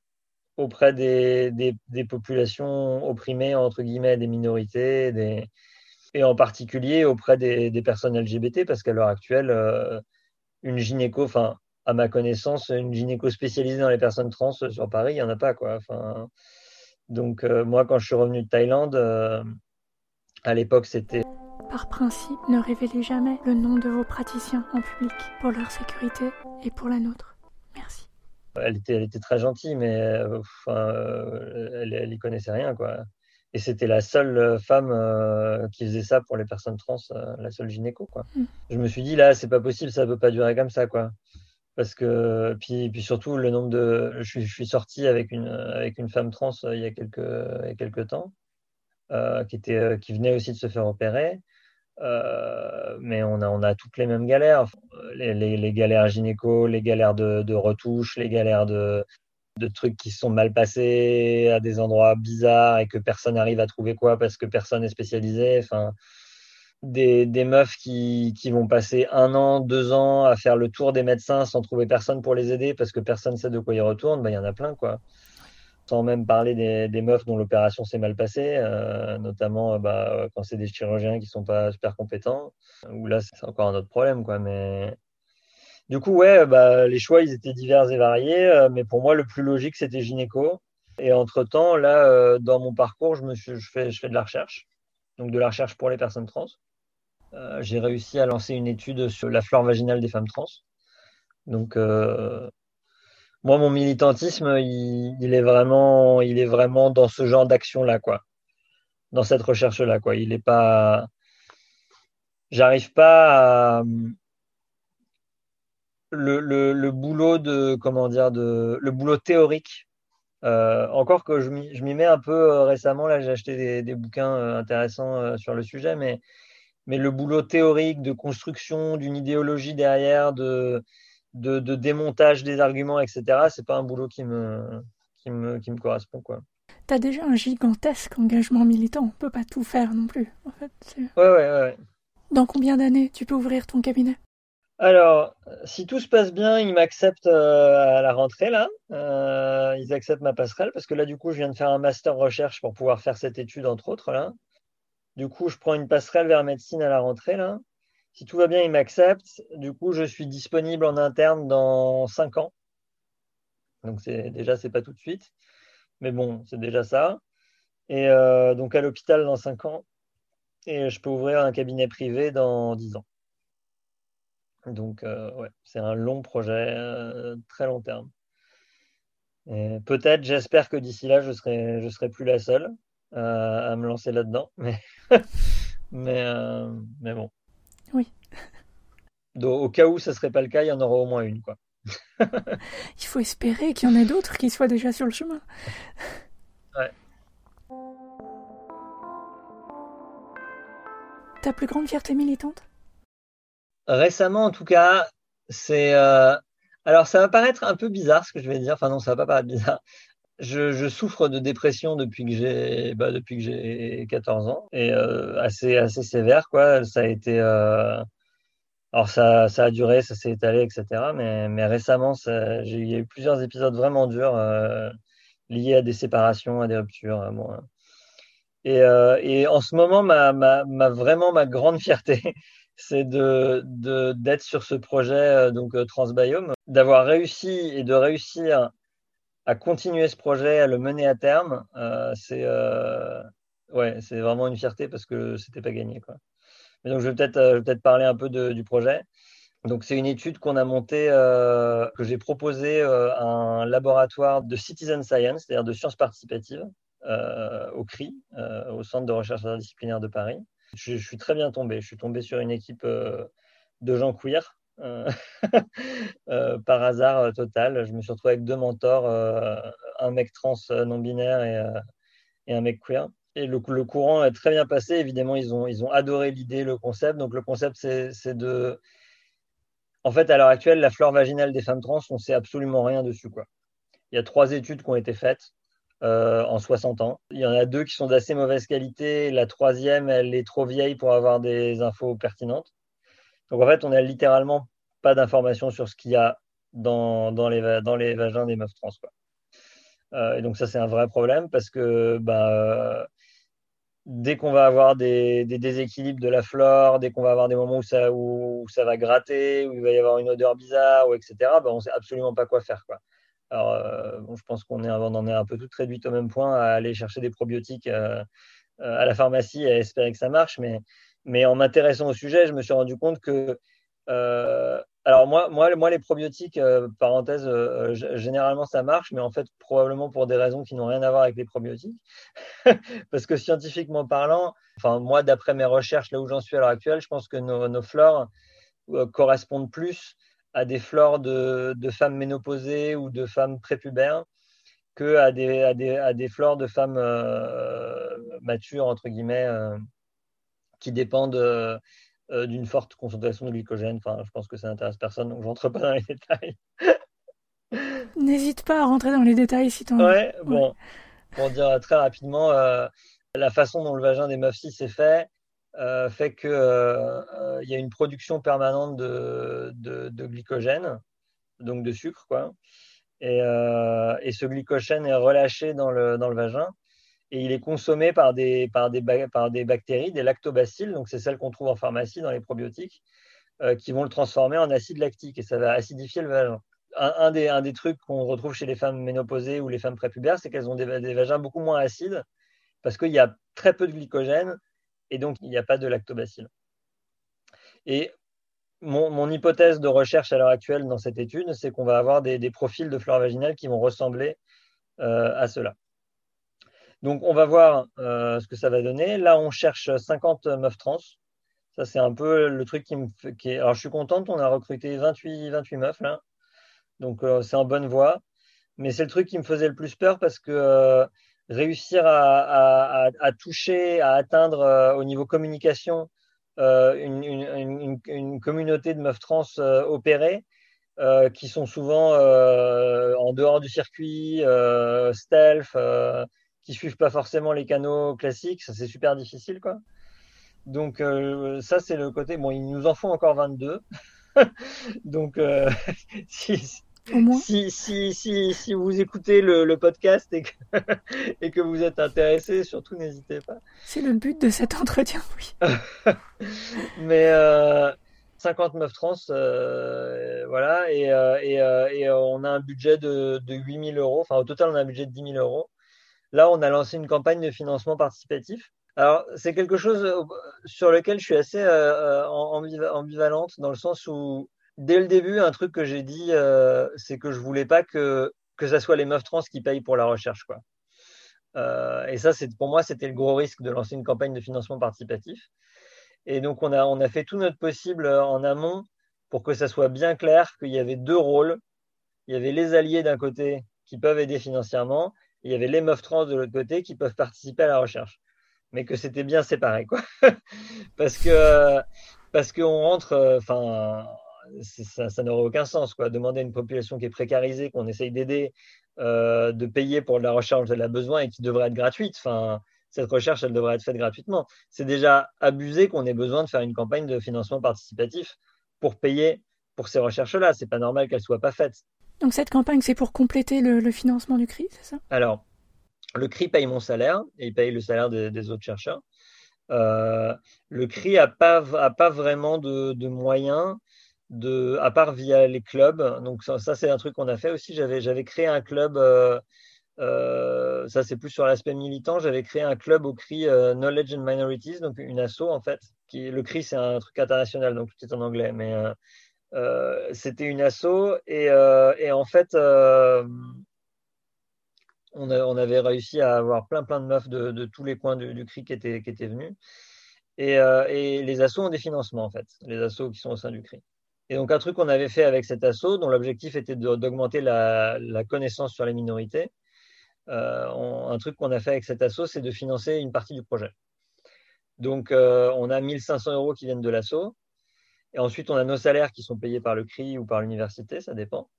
auprès des, des, populations opprimées, entre guillemets, des minorités, des, et en particulier auprès des, des personnes LGBT, parce qu'à l'heure actuelle, euh, une gynéco, enfin, à ma connaissance, une gynéco spécialisée dans les personnes trans sur Paris, il n'y en a pas, quoi. Enfin, donc, euh, moi, quand je suis revenu de Thaïlande, euh, à l'époque, c'était. Par principe, ne révélez jamais le nom de vos praticiens en public pour leur sécurité et pour la nôtre. Merci elle était, elle était très gentille, mais enfin, elle, n'y connaissait rien, quoi. Et c'était la seule euh, femme qui faisait ça pour les personnes trans, la seule gynéco, quoi. Mm. Je me suis dit là, c'est pas possible, ça peut pas durer comme ça, quoi. Parce que puis, puis surtout le nombre de, je suis, sorti avec une avec une femme trans il y a quelques il y a quelques temps, qui était qui venait aussi de se faire opérer. Euh, mais on a, on a toutes les mêmes galères. Les, les, galères gynéco, les galères de, de retouches, les galères de, de trucs qui sont mal passés à des endroits bizarres et que personne n'arrive à trouver quoi parce que personne n'est spécialisé. Enfin, des, des meufs qui, qui, vont passer un an, deux ans à faire le tour des médecins sans trouver personne pour les aider parce que personne sait de quoi ils retournent, ben, il y en a plein, quoi sans même parler des, meufs dont l'opération s'est mal passée, euh, notamment euh, bah, quand c'est des chirurgiens qui sont pas super compétents, ou là c'est encore un autre problème. Quoi, mais... Du coup, ouais, bah, les choix ils étaient divers et variés, euh, mais pour moi le plus logique c'était gynéco. Et entre-temps, là, dans mon parcours, je, me fais, de la recherche, donc de la recherche pour les personnes trans. J'ai réussi à lancer une étude sur la flore vaginale des femmes trans. Donc, moi, mon militantisme, il, est vraiment, il est vraiment dans ce genre d'action-là, quoi. Dans cette recherche-là, quoi. Il est pas. J'arrive pas à. Le, le, boulot de comment dire de le boulot théorique euh, encore que je m'y mets un peu euh, récemment là j'ai acheté des, des bouquins euh, intéressants sur le sujet mais mais le boulot théorique de construction d'une idéologie derrière de de, démontage des arguments, etc., c'est pas un boulot qui me, qui me, qui me correspond. Quoi. Tu as déjà un gigantesque engagement militant, on peut pas tout faire non plus. En fait, ouais, ouais, ouais. Dans combien d'années tu peux ouvrir ton cabinet? Alors, si tout se passe bien, ils m'acceptent euh, à la rentrée là. Euh, ils acceptent ma passerelle parce que là, du coup, je viens de faire un master recherche pour pouvoir faire cette étude entre autres là. Du coup, je prends une passerelle vers médecine à la rentrée là. Si tout va bien, il m'accepte. Du coup, je suis disponible en interne dans 5 ans. Donc c'est déjà, c'est pas tout de suite. Mais bon, c'est déjà ça. Et euh, donc à l'hôpital dans 5 ans. Et je peux ouvrir un cabinet privé dans 10 ans. Donc euh, ouais, c'est un long projet, euh, très long terme. Peut-être, j'espère que d'ici là, je serai, je serai plus la seule à me lancer là-dedans. Mais, mais, mais bon, oui. Donc, au cas où ce ne serait pas le cas, il y en aura au moins une. Quoi. il faut espérer qu'il y en ait d'autres qui soient déjà sur le chemin. Ouais. Ta plus grande fierté militante? Récemment, en tout cas, c'est. Euh, alors, ça va paraître un peu bizarre ce que je vais dire. Enfin, non, ça va pas paraître bizarre je, souffre de dépression depuis que j'ai bah, depuis que j'ai 14 ans et euh, assez assez sévère quoi. Ça a été euh, alors ça, ça a duré, ça s'est étalé, etc. Mais, mais récemment, j'ai eu plusieurs épisodes vraiment durs liés à des séparations, à des ruptures. Bon, hein. et, et, en ce moment, ma, ma, vraiment ma grande fierté, c'est d'être sur ce projet donc Transbiome, d'avoir réussi et de réussir à continuer ce projet, à le mener à terme, euh, c'est euh, ouais, vraiment une fierté parce que c'était pas gagné. Quoi. Mais donc je vais peut-être euh, peut parler un peu du projet. Donc c'est une étude qu'on a montée, que j'ai proposée à un laboratoire de citizen science, c'est-à-dire de sciences participatives, au CRI, au Centre de recherche interdisciplinaire de Paris. Je, suis très bien tombé. Je suis tombé sur une équipe de gens queer par hasard total. Je me suis retrouvé avec deux mentors, un mec trans non binaire et, un mec queer. Et le, courant est très bien passé. Évidemment, ils ont, adoré l'idée, le concept. Donc, le concept, c'est de. En fait, à l'heure actuelle, la flore vaginale des femmes trans, on ne sait absolument rien dessus. Il y a trois études qui ont été faites euh, en 60 ans. Il y en a deux qui sont d'assez mauvaise qualité. La troisième, elle est trop vieille pour avoir des infos pertinentes. Donc, en fait, on n'a littéralement pas d'informations sur ce qu'il y a dans, les, vagins des meufs trans. Euh, et donc, ça, c'est un vrai problème parce que bah, dès qu'on va avoir des, déséquilibres de la flore, dès qu'on va avoir des moments où ça, va gratter, où il va y avoir une odeur bizarre, etc., ben on ne sait absolument pas quoi faire. Alors, euh, bon, je pense qu'on en est un peu tout réduit au même point à aller chercher des probiotiques euh, euh, à la pharmacie et à espérer que ça marche. Mais, mais en m'intéressant au sujet, je me suis rendu compte que alors moi, moi, moi, les probiotiques, parenthèse, généralement ça marche, mais en fait probablement pour des raisons qui n'ont rien à voir avec les probiotiques. Parce que scientifiquement parlant, enfin moi d'après mes recherches, là où j'en suis à l'heure actuelle, je pense que nos, nos euh, correspondent plus à des flores de, de, femmes ménopausées ou de femmes prépubères que à des, à des, à des flores de femmes matures, entre guillemets, qui dépendent euh, d'une forte concentration de glycogène. Enfin, je pense que ça n'intéresse personne, donc je rentre pas dans les détails. N'hésite pas à rentrer dans les détails si tu en Ouais, bon. Pour dire très rapidement, euh, la façon dont le vagin des meufs cis est fait euh, fait qu'il il y a une production permanente de, glycogène, donc de sucre, quoi. Et, et, ce glycogène est relâché dans le, vagin et il est consommé par des, bactéries, des lactobacilles, donc c'est celles qu'on trouve en pharmacie dans les probiotiques, euh, qui vont le transformer en acide lactique et ça va acidifier le vagin. Un, des, un des, trucs qu'on retrouve chez les femmes ménopausées ou les femmes prépubères, c'est qu'elles ont des, vagins beaucoup moins acides parce qu'il y a très peu de glycogène et donc il n'y a pas de lactobacilles. Et mon, hypothèse de recherche à l'heure actuelle dans cette étude, c'est qu'on va avoir des, profils de flore vaginale qui vont ressembler euh, à cela. Donc, on va voir euh, ce que ça va donner. Là, on cherche 50 meufs trans. Ça, c'est un peu le truc qui me fait. Alors, je suis contente, on a recruté 28, 28 meufs. Donc, euh, c'est en bonne voie. Mais c'est le truc qui me faisait le plus peur parce que réussir à, toucher, à atteindre au niveau communication une, communauté de meufs trans opérées, qui sont souvent en dehors du circuit, stealth, qui suivent pas forcément les canaux classiques, ça c'est super difficile quoi. Donc euh, ça c'est le côté bon, il nous en faut encore 22. Donc euh, si, si, si, si, si, vous écoutez le, le podcast et que, et que vous êtes intéressé, surtout n'hésitez pas. C'est le but de cet entretien, oui. Mais euh, 59 trans, euh, voilà, et, euh, et, et, on a un budget de, de 8000 euros. Enfin, au total, on a un budget de 10 000 euros. Là, on a lancé une campagne de financement participatif. Alors, c'est quelque chose euh, sur lequel je suis assez euh, euh, ambivalente, dans le sens où, dès le début, un truc que j'ai dit, c'est que je voulais pas que, que ça soit les meufs trans qui payent pour la recherche. Quoi. et ça, c'est, pour moi, c'était le gros risque de lancer une campagne de financement participatif. Et donc, on a, on a fait tout notre possible en amont pour que ça soit bien clair qu'il y avait deux rôles. Il y avait les alliés d'un côté qui peuvent aider financièrement il y avait les meufs trans de l'autre côté qui peuvent participer à la recherche. Mais que c'était bien séparé, quoi. parce que parce qu'on rentre, euh, enfin, ça, ça n'aurait aucun sens, quoi. Demander à une population qui est précarisée, qu'on essaye d'aider, euh, de payer pour la recherche dont elle a besoin et qui devrait être gratuite. Enfin, cette recherche, elle devrait être faite gratuitement. C'est déjà abusé qu'on ait besoin de faire une campagne de financement participatif pour payer pour ces recherches-là. C'est pas normal qu'elles soient pas faites. Donc cette campagne, c'est pour compléter le, financement du CRI, c'est ça? Alors, le CRI paye mon salaire et il paye le salaire des, autres chercheurs. Euh, le CRI n'a pas, a pas vraiment de, moyens, de, à part via les clubs. Donc ça, c'est un truc qu'on a fait aussi. J'avais créé un club, euh, euh, ça c'est plus sur l'aspect militant, j'avais créé un club au CRI Knowledge and Minorities, donc une asso en fait. Qui, le CRI, c'est un truc international, donc tout est en anglais. Mais euh, c'était une asso et, euh, en fait, euh, on, avait réussi à avoir plein plein de meufs de, tous les coins du, du CRI qui étaient, qui étaient venus. Et, et, les assos ont des financements en fait, les assos qui sont au sein du CRI. Et donc, un truc qu'on avait fait avec cet assaut, dont l'objectif était d'augmenter la, connaissance sur les minorités, un truc qu'on a fait avec cet assaut, c'est de financer une partie du projet. Donc, on a 1500 euros qui viennent de l'assaut. Et ensuite, on a nos salaires qui sont payés par le CRI ou par l'université, ça dépend.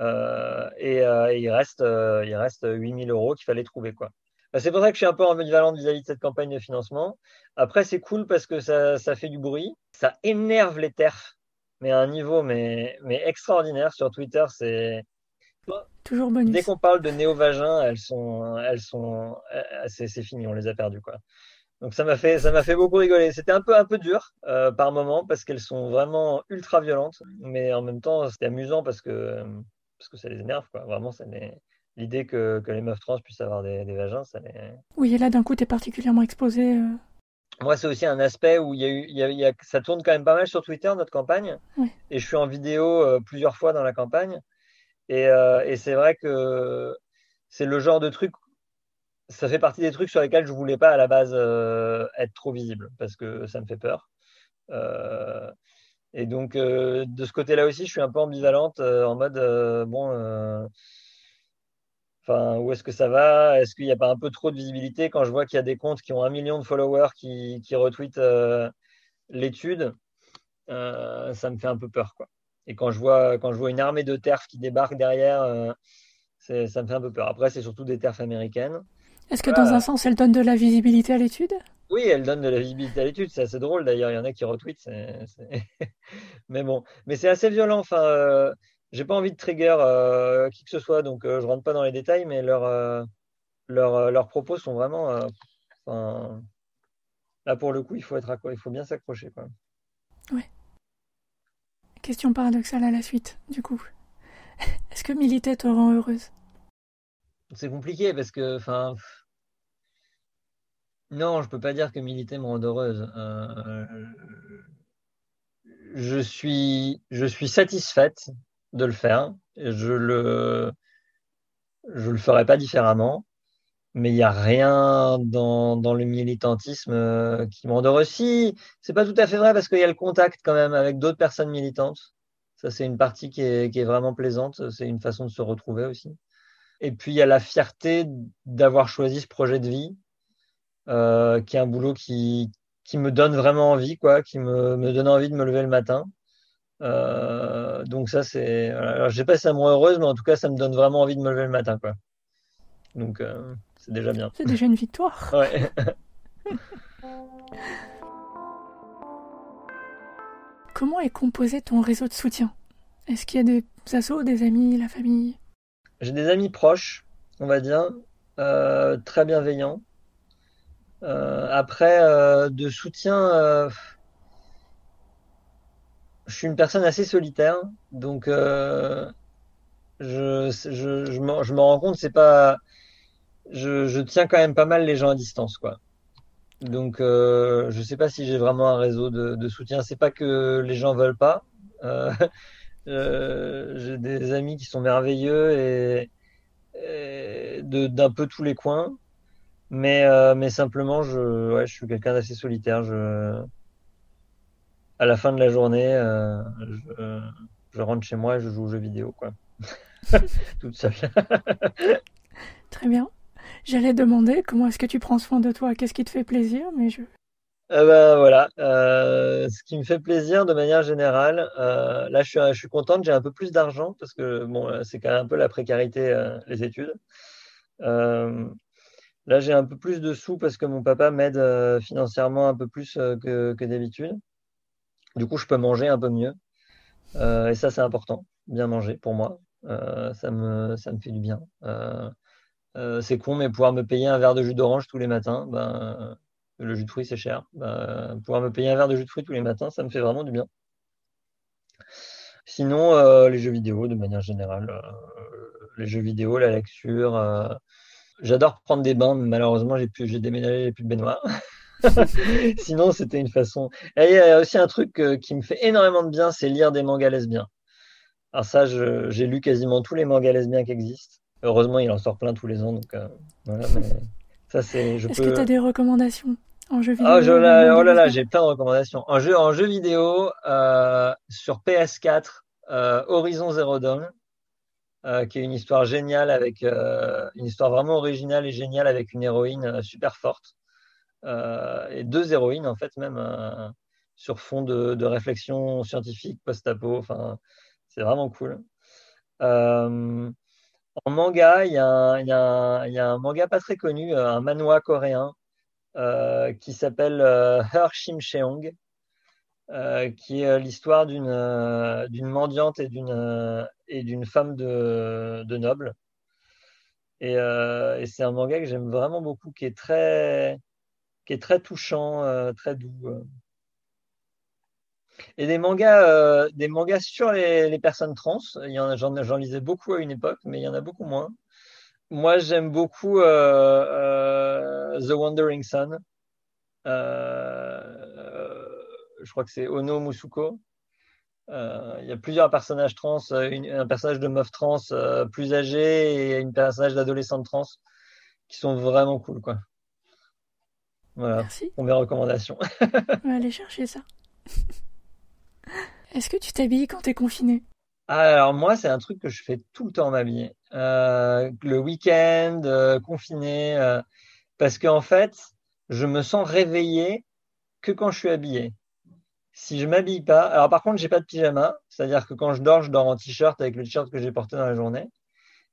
Euh, euh, et, il, reste, euh, il reste 8000 euros qu'il fallait trouver. quoi. Bah, c'est pour ça que je suis un peu ambivalente vis-à-vis de cette campagne de financement. Après, c'est cool parce que ça, fait du bruit. Ça énerve les TERF, mais à un niveau mais, mais extraordinaire. Sur Twitter, c'est. Toujours bonus. Dès qu'on parle de néo-vagins, elles sont, elles sont, c'est, fini, on les a perdus, quoi. Donc ça m'a fait, ça m'a fait beaucoup rigoler. C'était un peu, un peu dur par moment parce qu'elles sont vraiment ultra violentes, mais en même temps c'était amusant parce que parce que ça les énerve, quoi. Vraiment, ça l'idée que, que, les meufs trans puissent avoir des, des vagins, ça les... Oui, et là, d'un coup, tu es particulièrement exposé. Euh. Moi, c'est aussi un aspect où il y a eu, il y a, ça tourne quand même pas mal sur Twitter, notre campagne. Et je suis en vidéo euh, plusieurs fois dans la campagne. Et, euh, et c'est vrai que c'est le genre de truc, ça fait partie des trucs sur lesquels je voulais pas à la base être trop visible, parce que ça me fait peur. Et donc, euh, de ce côté-là aussi, je suis un peu ambivalente euh, en mode, euh, bon, enfin, où est-ce que ça va? Est-ce qu'il n'y a pas un peu trop de visibilité quand je vois qu'il y a des comptes qui ont un million de followers qui, qui retweetent l'étude? Ça me fait un peu peur, quoi. Et quand je vois, quand je vois une armée de TERF qui débarque derrière, ça me fait un peu peur. Après, c'est surtout des TERF américaines. Est-ce que dans un sens, elles donnent de la visibilité à l'étude? Oui, elle donne de la visibilité à l'étude, c'est assez drôle d'ailleurs, il y en a qui retweetent. mais bon, mais c'est assez violent. Enfin, euh, j'ai pas envie de trigger euh, qui que ce soit, donc euh, je rentre pas dans les détails, mais leurs leurs propos sont vraiment. Enfin, là pour le coup, il faut être il faut bien s'accrocher. Quoi. Ouais. Question paradoxale à la suite, du coup. Est-ce que militer te rend heureuse? C'est compliqué parce que, enfin, non, je peux pas dire que militer me rend heureuse. Euh, je suis, je suis satisfaite de le faire. Je le, je le ferai pas différemment. Mais il n'y a rien dans, dans le militantisme euh, qui me rend heureuse. Si, c'est pas tout à fait vrai parce qu'il y a le contact quand même avec d'autres personnes militantes. Ça, c'est une partie qui est, qui est vraiment plaisante. C'est une façon de se retrouver aussi. Et puis, il y a la fierté d'avoir choisi ce projet de vie euh, qui est un boulot qui, qui me donne vraiment envie, quoi, qui me, me donne envie de me lever le matin. Euh, donc ça, c'est... Alors, je sais pas si ça me rend heureuse, mais en tout cas, ça me donne vraiment envie de me lever le matin, quoi. Donc, euh, c'est déjà bien. C'est déjà une victoire. Ouais. Comment est composé ton réseau de soutien? Est-ce qu'il y a des assos, des amis, la famille? J'ai des amis proches, on va dire, euh, très bienveillants, après, de soutien, je suis une personne assez solitaire, donc je, je, je, je me rends compte, c'est pas, je, je tiens quand même pas mal les gens à distance, quoi. Donc, euh, je sais pas si j'ai vraiment un réseau de, de soutien. C'est pas que les gens veulent pas. Euh, j'ai des amis qui sont merveilleux et, et d'un peu tous les coins. Mais, euh, mais simplement, je, ouais, je suis quelqu'un d'assez solitaire. Je, à la fin de la journée, euh, je, je, rentre chez moi et je joue aux jeux vidéo, quoi. Toute seule. Très bien. J'allais demander comment est-ce que tu prends soin de toi, qu'est-ce qui te fait plaisir, mais je. Euh, bah, voilà, euh, ce qui me fait plaisir de manière générale, euh, là je suis, je suis contente, j'ai un peu plus d'argent parce que bon, c'est quand même un peu la précarité, euh, les études. Euh, Là, j'ai un peu plus de sous parce que mon papa m'aide euh, financièrement un peu plus euh, que, que d'habitude. Du coup, je peux manger un peu mieux. Euh, et ça, c'est important, bien manger pour moi. ça, me, ça me fait du bien. c'est con, mais pouvoir me payer un verre de jus d'orange tous les matins, ben, le jus de fruits, c'est cher. Ben, pouvoir me payer un verre de jus de fruits tous les matins, ça me fait vraiment du bien. Sinon, les jeux vidéo, de manière générale, les jeux vidéo, la lecture, J'adore prendre des bains, mais malheureusement, j'ai déménagé, j'ai plus de baignoire. Sinon, c'était une façon. Et il y a aussi un truc euh, qui me fait énormément de bien, c'est lire des mangas lesbiens. Alors ça, j'ai lu quasiment tous les mangas lesbiens qui existent. Heureusement, il en sort plein tous les ans, donc euh, voilà. Mais ça, c'est. Est-ce que tu as des recommandations En jeu vidéo Oh, je- là, oh là là, j'ai plein de recommandations. En jeu, en jeu vidéo, euh, sur PS4, euh, Horizon Zero Dawn, qui est une histoire géniale avec une histoire vraiment originale et géniale avec une héroïne super forte et deux héroïnes en fait même euh, sur fond de, réflexion scientifique post-apo. Enfin, c'est vraiment cool. Euh, en manga, il y a un, manga pas très connu, euh, un manhwa coréen euh, qui s'appelle euh, Her Shimcheong, euh, qui est euh, l'histoire d'une euh, mendiante et d'une euh, femme de, de noble. Euh, et c'est un manga que j'aime vraiment beaucoup, qui est très qui est très touchant, euh, très doux. euh. Et des mangas, euh, des mangas sur les, personnes trans, j'en, lisais beaucoup à une époque, mais il y en a beaucoup moins. Moi, j'aime beaucoup The Wandering Sun. Je crois que c'est Ono Musuko. Il y a plusieurs personnages trans, un personnage de meuf trans plus âgé et une personnage d'adolescente trans qui sont vraiment cool, quoi. Voilà, Merci. pour mes recommandations. On va aller chercher ça. Est-ce que tu t'habilles quand t'es confiné? Alors moi, c'est un truc que je fais tout le temps m'habiller. Euh, le week-end, euh, confiné, euh, parce qu'en fait, je me sens réveillé que quand je suis habillé. Si je m'habille pas, alors par contre, j'ai pas de pyjama, c'est-à-dire que quand je dors, je dors en t-shirt avec le t-shirt que j'ai porté dans la journée.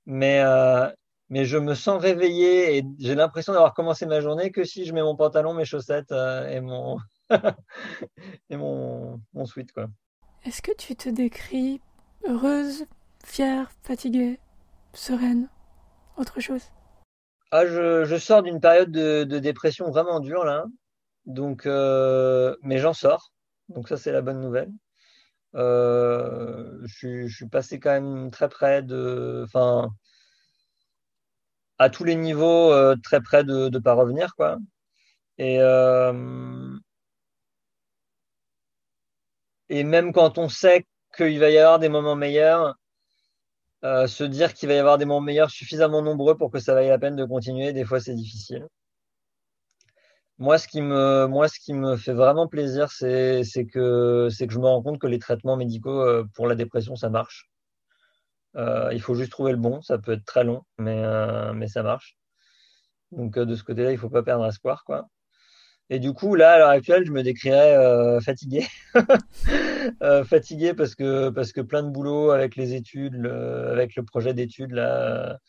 Mais euh, mais je me sens réveillé et j'ai l'impression d'avoir commencé ma journée que si je mets mon pantalon, mes chaussettes euh, et mon et mon mon sweat quoi. Est-ce que tu te décris heureuse, fière, fatiguée, sereine Autre chose? Ah, je, je sors d'une période de, de dépression vraiment dure là, donc euh, mais j'en sors, donc ça c'est la bonne nouvelle. Euh, je, suis- je suis passé quand même très près de, enfin, à tous les niveaux, euh, très près de ne pas revenir quoi. Et euh, et même quand on sait qu'il va y avoir des moments meilleurs, euh, se dire qu'il va y avoir des moments meilleurs suffisamment nombreux pour que ça vaille la peine de continuer, des fois c'est difficile. Moi, ce qui me, fait vraiment plaisir, c'est, que, que je me rends compte que les traitements médicaux pour la dépression, ça marche. Euh, il faut juste trouver le bon. Ça peut être très long, mais, euh, mais ça marche. Donc, euh, de ce côté-là, il faut pas perdre espoir, quoi. Et du coup, là, à l'heure actuelle, je me décrirais fatigué. Fatigué parce que, parce que plein de boulot avec les études, avec le projet d'études, là,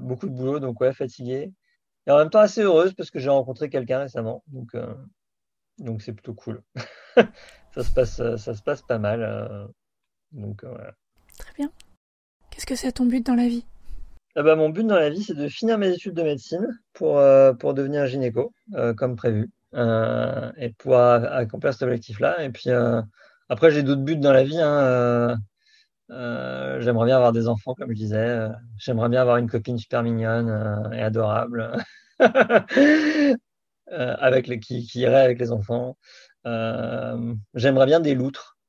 beaucoup de boulot. Donc, ouais, fatigué. Et en même temps assez heureuse parce que j'ai rencontré quelqu'un récemment. Donc, donc c'est plutôt cool. Ça se passe, ça se passe pas mal. donc. Très bien. Que c'est ton but dans la vie? Ah bah, mon but dans la vie, c'est de finir mes études de médecine pour, euh, pour devenir gynéco, euh, comme prévu, euh, et pouvoir accomplir cet objectif-là. Et puis, après, j'ai d'autres buts dans la vie. hein, j'aimerais bien avoir des enfants, comme je disais. j'aimerais bien avoir une copine super mignonne et adorable, avec qui, irait avec les enfants. J'aimerais bien des loutres.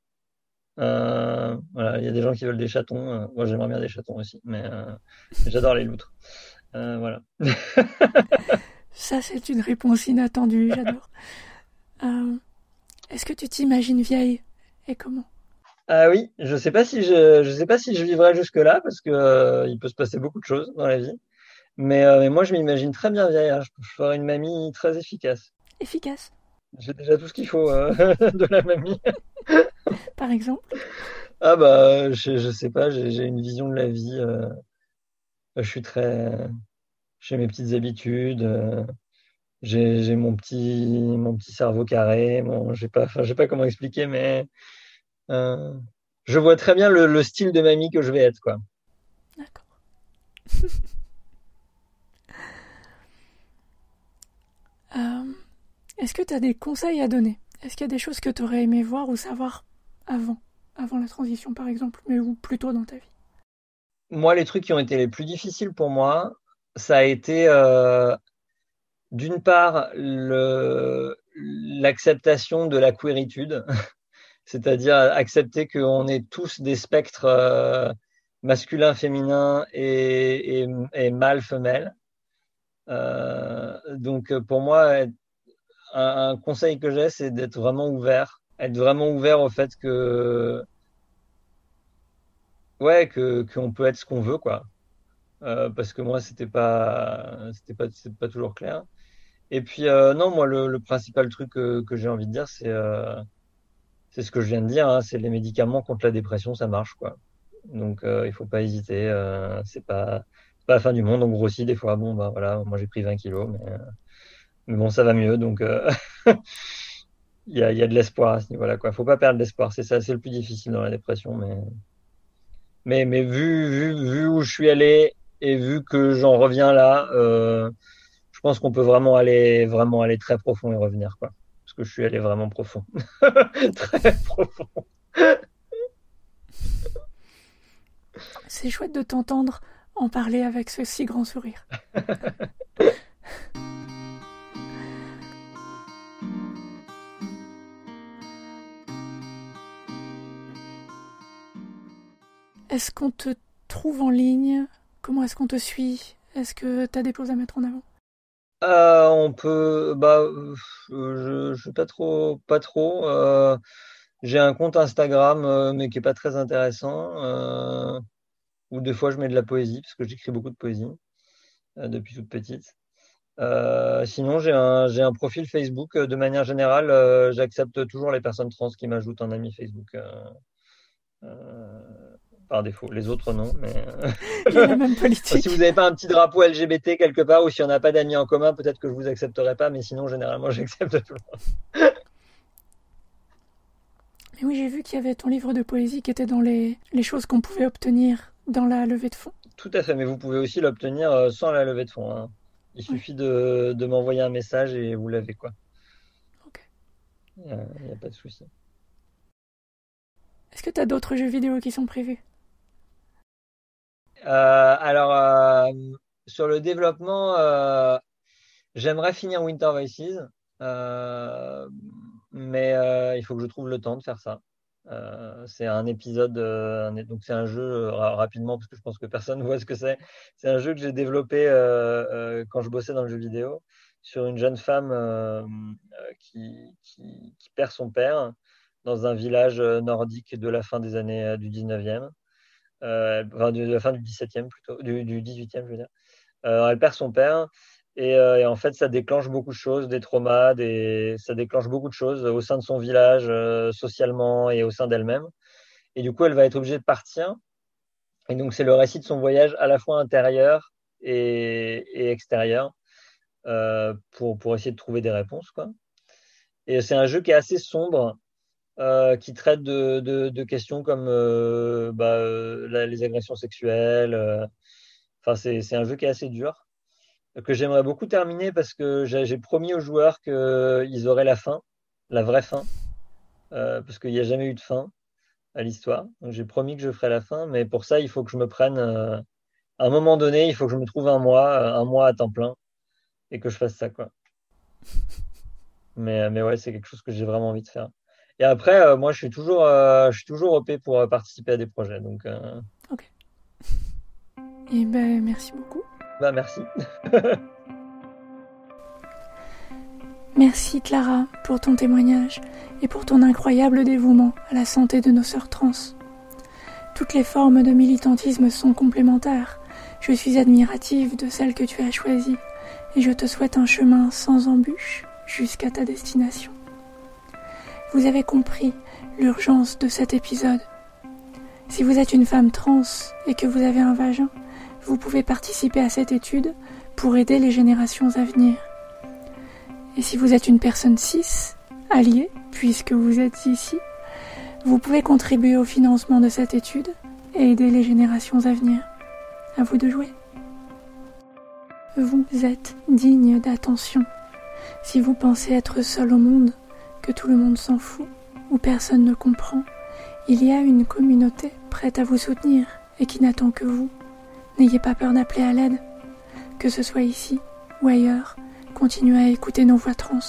Euh, voilà, il y a des gens qui veulent des chatons. euh, moi, j'aimerais bien des chatons aussi, mais euh, j'adore les loutres. Voilà. Ça, c'est une réponse inattendue, j'adore. Est-ce que tu t'imagines vieille Et comment? Ah oui, je sais pas si je, je sais pas si je vivrai jusque-là parce que il peut se passer beaucoup de choses dans la vie. Mais, mais moi, je m'imagine très bien vieille. hein. Je, je ferai une mamie très efficace. Efficace, J'ai déjà tout ce qu'il faut euh, de la mamie. par exemple? Ah bah, je, je sais pas, j'ai une vision de la vie. euh, je suis très, j'ai mes petites habitudes. euh, j'ai mon petit, mon petit cerveau carré. Bon, j'ai pas, je sais pas comment expliquer, mais euh, je vois très bien le, le style de mamie que je vais être, quoi. D'accord. Euh, Est-ce que tu as des conseils à donner? Est-ce qu'il y a des choses que tu aurais aimé voir ou savoir avant la transition, par exemple, mais ou plus tôt dans ta vie? Moi, les trucs qui ont été les plus difficiles pour moi, ça a été euh, d'une part l'acceptation de la queeritude, c'est-à-dire accepter qu'on est tous des spectres euh, masculins, féminins et mâles, femelles. Euh, donc pour moi, un, conseil que j'ai, c'est d'être vraiment ouvert, être vraiment ouvert au fait que, ouais, que qu'on peut être ce qu'on veut, quoi. Euh, parce que moi, c'était pas, c'était pas, c'est pas toujours clair. Et puis, euh, non, moi, le, principal truc que, j'ai envie de dire, c'est, euh, c'est ce que je viens de dire, hein, c'est les médicaments contre la dépression, ça marche, quoi. Donc, il faut pas hésiter. c'est pas, pas la fin du monde. On grossit des fois. Bon, bah voilà, moi j'ai pris 20 kilos, mais mais bon, ça va mieux, donc euh, il y, a, y, a, de l'espoir à ce niveau-là. Quoi. Faut pas perdre l'espoir, c'est ça, c'est le plus difficile dans la dépression. Mais, mais, mais vu, vu, vu où je suis allé et vu que j'en reviens là, euh, je pense qu'on peut vraiment aller, vraiment aller très profond et revenir, quoi. Parce que je suis allé vraiment profond, très profond. C'est chouette de t'entendre en parler avec ce si grand sourire. Est-ce qu'on te trouve en ligne? Comment est-ce qu'on te suit? Est-ce que tu as des choses à mettre en avant? Euh, On peut. Bah, je, je pas trop. Pas trop. Euh, j'ai un compte Instagram, euh, mais qui est pas très intéressant. où des fois je mets de la poésie, parce que j'écris beaucoup de poésie depuis toute petite. sinon, j'ai un, un profil Facebook. De manière générale, j'accepte toujours les personnes trans qui m'ajoutent en ami Facebook par défaut. Les autres, non. Mais... la même politique. si vous n'avez pas un petit drapeau LGBT quelque part ou si on n'a pas d'amis en commun, peut-être que je vous accepterai pas, mais sinon, généralement, j'accepte tout le monde. mais oui, j'ai vu qu'il y avait ton livre de poésie qui était dans les, les choses qu'on pouvait obtenir dans la levée de fonds. Tout à fait, mais vous pouvez aussi l'obtenir euh, sans la levée de fonds. Hein. Il suffit de, de m'envoyer un message et vous l'avez, quoi. Ok. Il n'y a, pas de souci. Est-ce que tu as d'autres jeux vidéo qui sont prévus? euh, alors, euh, sur le développement, euh, j'aimerais finir Winter Voices, mais il faut que je trouve le temps de faire ça. c'est un épisode, donc c'est un jeu rapidement parce que je pense que personne ne voit ce que c'est. C'est un jeu que j'ai développé quand je bossais dans le jeu vidéo sur une jeune femme qui, qui, perd son père dans un village nordique de la fin des années du 19e euh, enfin, de, la fin du 17e plutôt, du, 18e, je veux dire. Euh, elle perd son père. Euh, et, en fait, ça déclenche beaucoup de choses, des traumas, des... ça déclenche beaucoup de choses au sein de son village, socialement et au sein d'elle-même. Et du coup, elle va être obligée de partir. Et donc, c'est le récit de son voyage à la fois intérieur et, et extérieur pour, pour essayer de trouver des réponses. Quoi. Et c'est un jeu qui est assez sombre euh, qui traite de, questions comme euh, bah, euh, les agressions sexuelles. Enfin, c'est un jeu qui est assez dur, que j'aimerais beaucoup terminer parce que j'ai promis aux joueurs qu'ils auraient la fin, la vraie fin, parce qu'il n'y a jamais eu de fin à l'histoire. Donc j'ai promis que je ferais la fin, mais pour ça, il faut que je me prenne, à un moment donné, il faut que je me trouve un mois, un mois à temps plein, et que je fasse ça, quoi. Mais, mais ouais, c'est quelque chose que j'ai vraiment envie de faire. Et après, euh, moi, je suis toujours, euh, je suis toujours OP pour euh, participer à des projets. Donc, Ok. Et ben, merci beaucoup. Bah, merci. merci Clara pour ton témoignage et pour ton incroyable dévouement à la santé de nos sœurs trans. Toutes les formes de militantisme sont complémentaires. Je suis admirative de celle que tu as choisie et je te souhaite un chemin sans embûches jusqu'à ta destination vous avez compris l'urgence de cet épisode. Si vous êtes une femme trans et que vous avez un vagin, vous pouvez participer à cette étude pour aider les générations à venir. Et si vous êtes une personne cis, alliée, puisque vous êtes ici, vous pouvez contribuer au financement de cette étude et aider les générations à venir. À vous de jouer. Vous êtes digne d'attention. Si vous pensez être seul au monde, que tout le monde s'en fout, ou personne ne comprend, il y a une communauté prête à vous soutenir et qui n'attend que vous. N'ayez pas peur d'appeler à l'aide. Que ce soit ici ou ailleurs, continuez à écouter nos voix trans.